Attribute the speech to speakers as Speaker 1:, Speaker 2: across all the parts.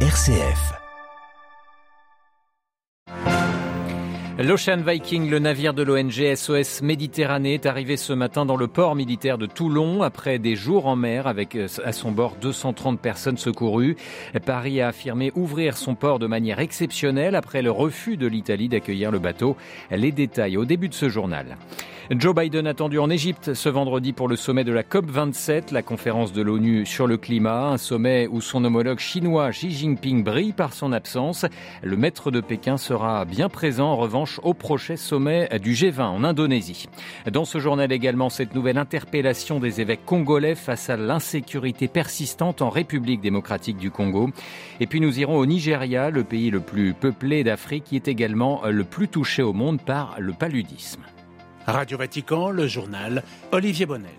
Speaker 1: RCF.
Speaker 2: L'Ocean Viking, le navire de l'ONG SOS Méditerranée, est arrivé ce matin dans le port militaire de Toulon après des jours en mer avec euh, à son bord 230 personnes secourues. Paris a affirmé ouvrir son port de manière exceptionnelle après le refus de l'Italie d'accueillir le bateau. Les détails au début de ce journal. Joe Biden attendu en Égypte ce vendredi pour le sommet de la COP27, la conférence de l'ONU sur le climat, un sommet où son homologue chinois Xi Jinping brille par son absence. Le maître de Pékin sera bien présent en revanche au prochain sommet du G20 en Indonésie. Dans ce journal également, cette nouvelle interpellation des évêques congolais face à l'insécurité persistante en République démocratique du Congo. Et puis nous irons au Nigeria, le pays le plus peuplé d'Afrique qui est également le plus touché au monde par le paludisme.
Speaker 3: Radio Vatican, le journal Olivier Bonnel.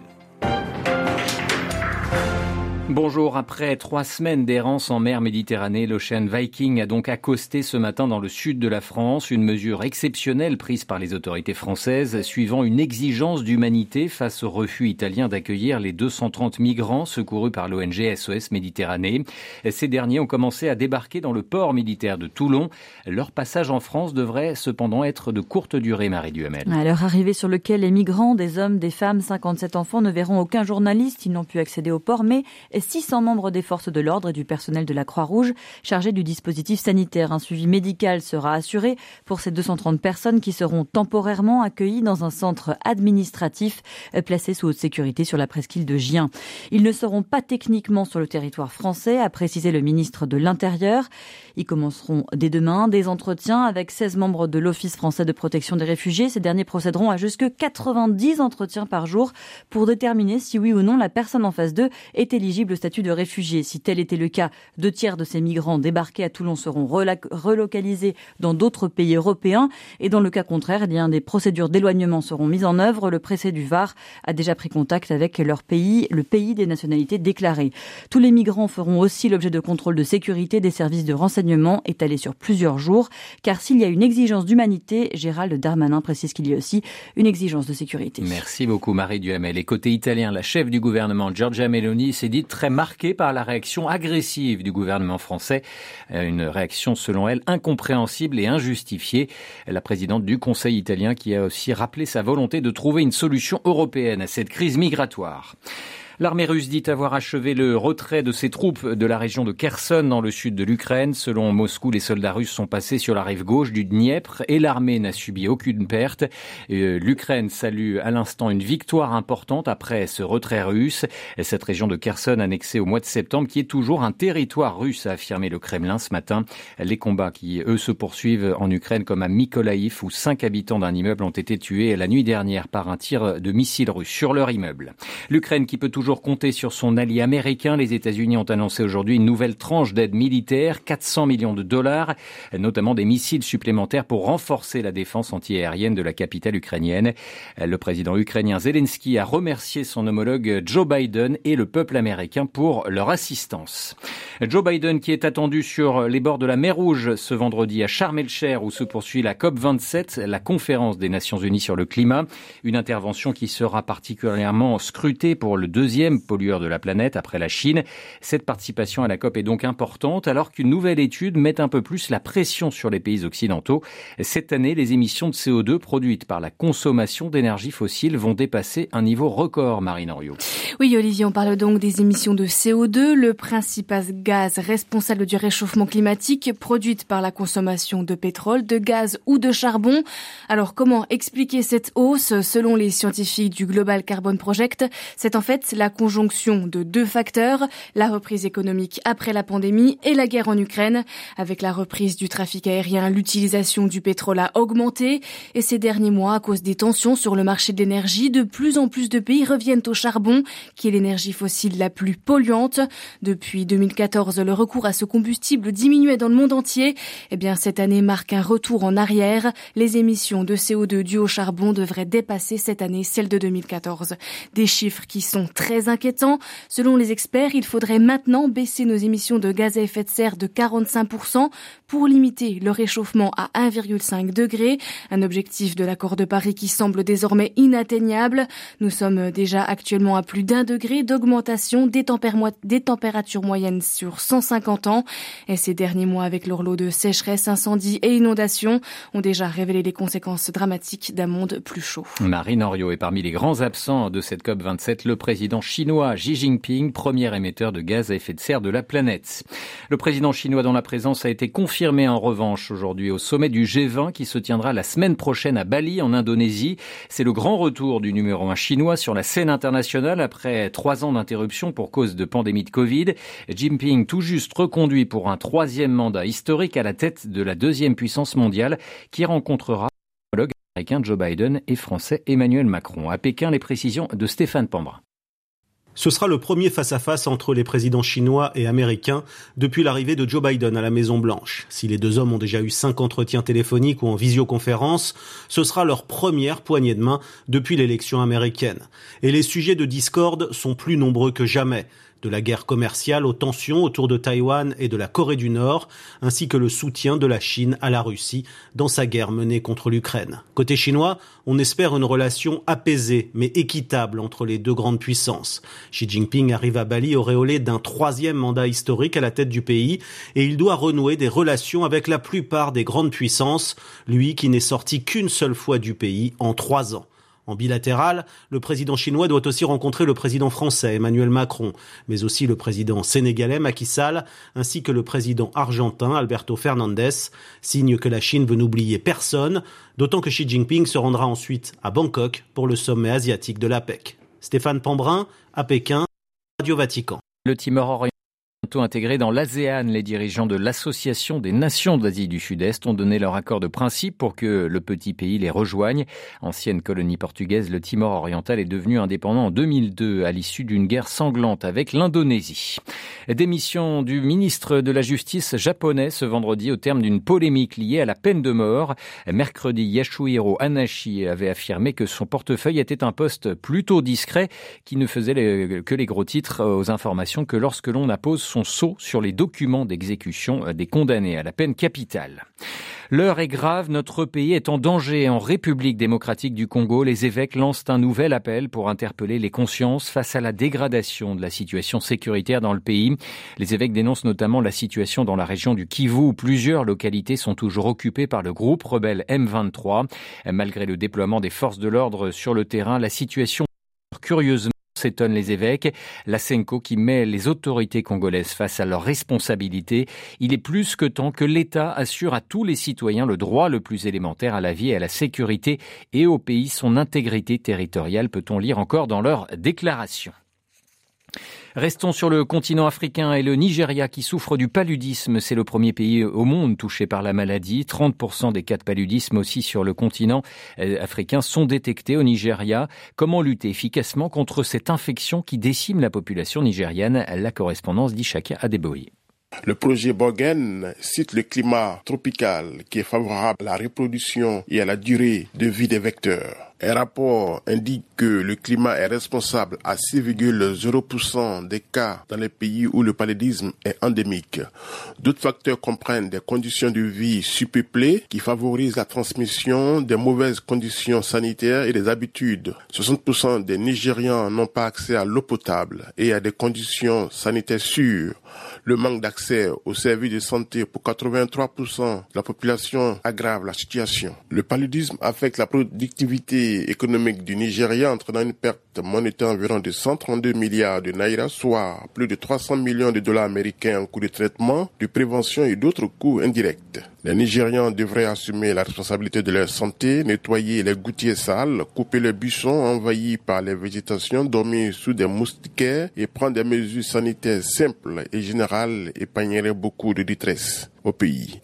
Speaker 2: Bonjour, après trois semaines d'errance en mer Méditerranée, l'Ocean Viking a donc accosté ce matin dans le sud de la France, une mesure exceptionnelle prise par les autorités françaises, suivant une exigence d'humanité face au refus italien d'accueillir les 230 migrants secourus par l'ONG SOS Méditerranée. Ces derniers ont commencé à débarquer dans le port militaire de Toulon. Leur passage en France devrait cependant être de courte durée, Marie Duhamel.
Speaker 4: À leur arrivée sur lequel les migrants, des hommes, des femmes, 57 enfants ne verront aucun journaliste, ils n'ont pu accéder au port, mais 600 membres des forces de l'ordre et du personnel de la Croix-Rouge chargés du dispositif sanitaire. Un suivi médical sera assuré pour ces 230 personnes qui seront temporairement accueillies dans un centre administratif placé sous haute sécurité sur la presqu'île de Gien. Ils ne seront pas techniquement sur le territoire français, a précisé le ministre de l'Intérieur. Ils commenceront dès demain des entretiens avec 16 membres de l'Office français de protection des réfugiés. Ces derniers procéderont à jusque 90 entretiens par jour pour déterminer si oui ou non la personne en face d'eux est éligible au statut de réfugié. Si tel était le cas, deux tiers de ces migrants débarqués à Toulon seront relocalisés dans d'autres pays européens. Et dans le cas contraire, eh des procédures d'éloignement seront mises en œuvre. Le préfet du Var a déjà pris contact avec leur pays, le pays des nationalités déclarées. Tous les migrants feront aussi l'objet de contrôles de sécurité des services de renseignement étalés sur plusieurs jours. Car s'il y a une exigence d'humanité, Gérald Darmanin précise qu'il y a aussi une exigence de sécurité.
Speaker 2: Merci beaucoup Marie Duhamel. Et côté italien, la chef du gouvernement Giorgia Meloni s'est dit très marquée par la réaction agressive du gouvernement français, euh, une réaction selon elle incompréhensible et injustifiée. La présidente du Conseil italien qui a aussi rappelé sa volonté de trouver une solution européenne à cette crise migratoire. L'armée russe dit avoir achevé le retrait de ses troupes de la région de Kherson dans le sud de l'Ukraine. Selon Moscou, les soldats russes sont passés sur la rive gauche du Dniepr et l'armée n'a subi aucune perte. Euh, L'Ukraine salue à l'instant une victoire importante après ce retrait russe. Cette région de Kherson annexée au mois de septembre qui est toujours un territoire russe, a affirmé le Kremlin ce matin. Les combats qui, eux, se poursuivent en Ukraine comme à Mykolaïv où cinq habitants d'un immeuble ont été tués la nuit dernière par un tir de missile russe sur leur immeuble. L'Ukraine qui peut toujours toujours compter sur son allié américain. Les États-Unis ont annoncé aujourd'hui une nouvelle tranche d'aide militaire, 400 millions de dollars, notamment des missiles supplémentaires pour renforcer la défense antiaérienne de la capitale ukrainienne. Le président ukrainien Zelensky a remercié son homologue Joe Biden et le peuple américain pour leur assistance. Joe Biden qui est attendu sur les bords de la mer Rouge ce vendredi à Sharm el-Cher où se poursuit la COP27, la conférence des Nations Unies sur le climat, une intervention qui sera particulièrement scrutée pour le deuxième pollueur de la planète après la Chine. Cette participation à la COP est donc importante alors qu'une nouvelle étude met un peu plus la pression sur les pays occidentaux. Cette année, les émissions de CO2 produites par la consommation d'énergie fossile vont dépasser un niveau record, Marine Henriot.
Speaker 5: Oui, Olivier, on parle donc des émissions de CO2, le principal gaz responsable du réchauffement climatique produite par la consommation de pétrole, de gaz ou de charbon. Alors, comment expliquer cette hausse? Selon les scientifiques du Global Carbon Project C'est en fait la conjonction de deux facteurs, la reprise économique après la pandémie et la guerre en Ukraine. Avec la reprise du trafic aérien, l'utilisation du pétrole a augmenté et ces derniers mois, à cause des tensions sur le marché de l'énergie, de plus en plus de pays reviennent au charbon, qui est l'énergie fossile la plus polluante. Depuis 2014, le recours à ce combustible diminuait dans le monde entier. Eh bien, cette année marque un retour en arrière. Les émissions de CO2 dues au charbon devraient dépasser cette année celles de 2014. Des chiffres qui sont très très inquiétant. Selon les experts, il faudrait maintenant baisser nos émissions de gaz à effet de serre de 45% pour limiter le réchauffement à 1,5 degré, un objectif de l'accord de Paris qui semble désormais inatteignable. Nous sommes déjà actuellement à plus d'un degré d'augmentation des, températures moyennes sur 150 ans. Et ces derniers mois, avec leur lot de sécheresse, incendies et inondations, ont déjà révélé les conséquences dramatiques d'un monde plus chaud.
Speaker 2: Marine Henriot est parmi les grands absents de cette COP27, le président chinois Xi Jinping, premier émetteur de gaz à effet de serre de la planète. Le président chinois dont la présence a été confirmée en revanche aujourd'hui au sommet du G20 qui se tiendra la semaine prochaine à Bali en Indonésie. C'est le grand retour du numéro un chinois sur la scène internationale après trois ans d'interruption pour cause de pandémie de Covid. Jinping tout juste reconduit pour un troisième mandat historique à la tête de la deuxième puissance mondiale qui rencontrera américain Joe Biden et français Emmanuel Macron. À Pékin, les précisions de Stéphane.
Speaker 1: Ce sera le premier face-à-face entre les présidents chinois et américains depuis l'arrivée de Joe Biden à la Maison-Blanche. Si les deux hommes ont déjà eu cinq entretiens téléphoniques ou en visioconférence, ce sera leur première poignée de main depuis l'élection américaine. Et les sujets de discorde sont plus nombreux que jamais de la guerre commerciale aux tensions autour de Taïwan et de la Corée du Nord, ainsi que le soutien de la Chine à la Russie dans sa guerre menée contre l'Ukraine. Côté chinois, on espère une relation apaisée mais équitable entre les deux grandes puissances. Xi Jinping arrive à Bali auréolé d'un troisième mandat historique à la tête du pays et il doit renouer des relations avec la plupart des grandes puissances, lui qui n'est sorti qu'une seule fois du pays en trois ans. En bilatéral, le président chinois doit aussi rencontrer le président français Emmanuel Macron, mais aussi le président sénégalais Macky Sall, ainsi que le président argentin Alberto Fernandez, signe que la Chine veut n'oublier personne, d'autant que Xi Jinping se rendra ensuite à Bangkok pour le sommet asiatique de l'APEC. Stéphane Pambrin, à Pékin, Radio Vatican.
Speaker 2: Intégré dans l'ASEAN. Les dirigeants de l'Association des Nations d'Asie du Sud-Est ont donné leur accord de principe pour que le petit pays les rejoigne. Ancienne colonie portugaise, le Timor oriental est devenu indépendant en 2002 à l'issue d'une guerre sanglante avec l'Indonésie. Démission du ministre de la Justice japonais ce vendredi au terme d'une polémique liée à la peine de mort. Mercredi, Yashuhiro Anashi avait affirmé que son portefeuille était un poste plutôt discret qui ne faisait que les gros titres aux informations que lorsque l'on appose son sceau sur les documents d'exécution euh, des condamnés à la peine capitale. L'heure est grave, notre pays est en danger. En République démocratique du Congo, les évêques lancent un nouvel appel pour interpeller les consciences face à la dégradation de la situation sécuritaire dans le pays. Les évêques dénoncent notamment la situation dans la région du Kivu où plusieurs localités sont toujours occupées par le groupe rebelle M23. Malgré le déploiement des forces de l'ordre sur le terrain, la situation curieusement s'étonnent les évêques. La Senko qui met les autorités congolaises face à leurs responsabilités. Il est plus que temps que l'État assure à tous les citoyens le droit le plus élémentaire à la vie et à la sécurité et au pays son intégrité territoriale, peut-on lire encore dans leur déclaration. Restons sur le continent africain et le Nigeria qui souffre du paludisme. C'est le premier pays au monde touché par la maladie. 30% des cas de paludisme aussi sur le continent euh, africain sont détectés au Nigeria. Comment lutter efficacement contre cette infection qui décime la population nigériane? La correspondance d'Ishaka Adeboye.
Speaker 6: Le projet Bogen cite le climat tropical qui est favorable à la reproduction et à la durée de vie des vecteurs. Un rapport indique que le climat est responsable à 6,0% des cas dans les pays où le paludisme est endémique. D'autres facteurs comprennent des conditions de vie surpeuplées qui favorisent la transmission des mauvaises conditions sanitaires et des habitudes. 60% des Nigérians n'ont pas accès à l'eau potable et à des conditions sanitaires sûres. Le manque d'accès aux services de santé pour 83% de la population aggrave la situation. Le paludisme affecte la productivité économique du Nigeria entraînant une perte monétaire environ de 132 milliards de naira, soit plus de 300 millions de dollars américains en coûts de traitement, de prévention et d'autres coûts indirects. Les Nigérians devraient assumer la responsabilité de leur santé, nettoyer les gouttières sales, couper les buissons envahis par les végétations, dormir sous des moustiquaires et prendre des mesures sanitaires simples et générales épargneraient beaucoup de détresse au pays.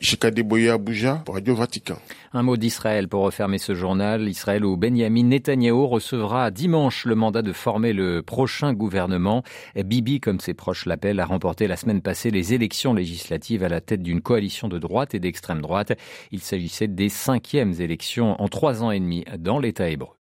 Speaker 6: Abuja, Radio Vatican.
Speaker 2: Un mot d'Israël pour refermer ce journal. Israël où Benjamin Netanyahu recevra dimanche le mandat de former le prochain gouvernement. Bibi, comme ses proches l'appellent, a remporté la semaine passée les élections législatives à la tête d'une coalition de droite et d'extrême droite. Il s'agissait des cinquièmes élections en trois ans et demi dans l'État hébreu.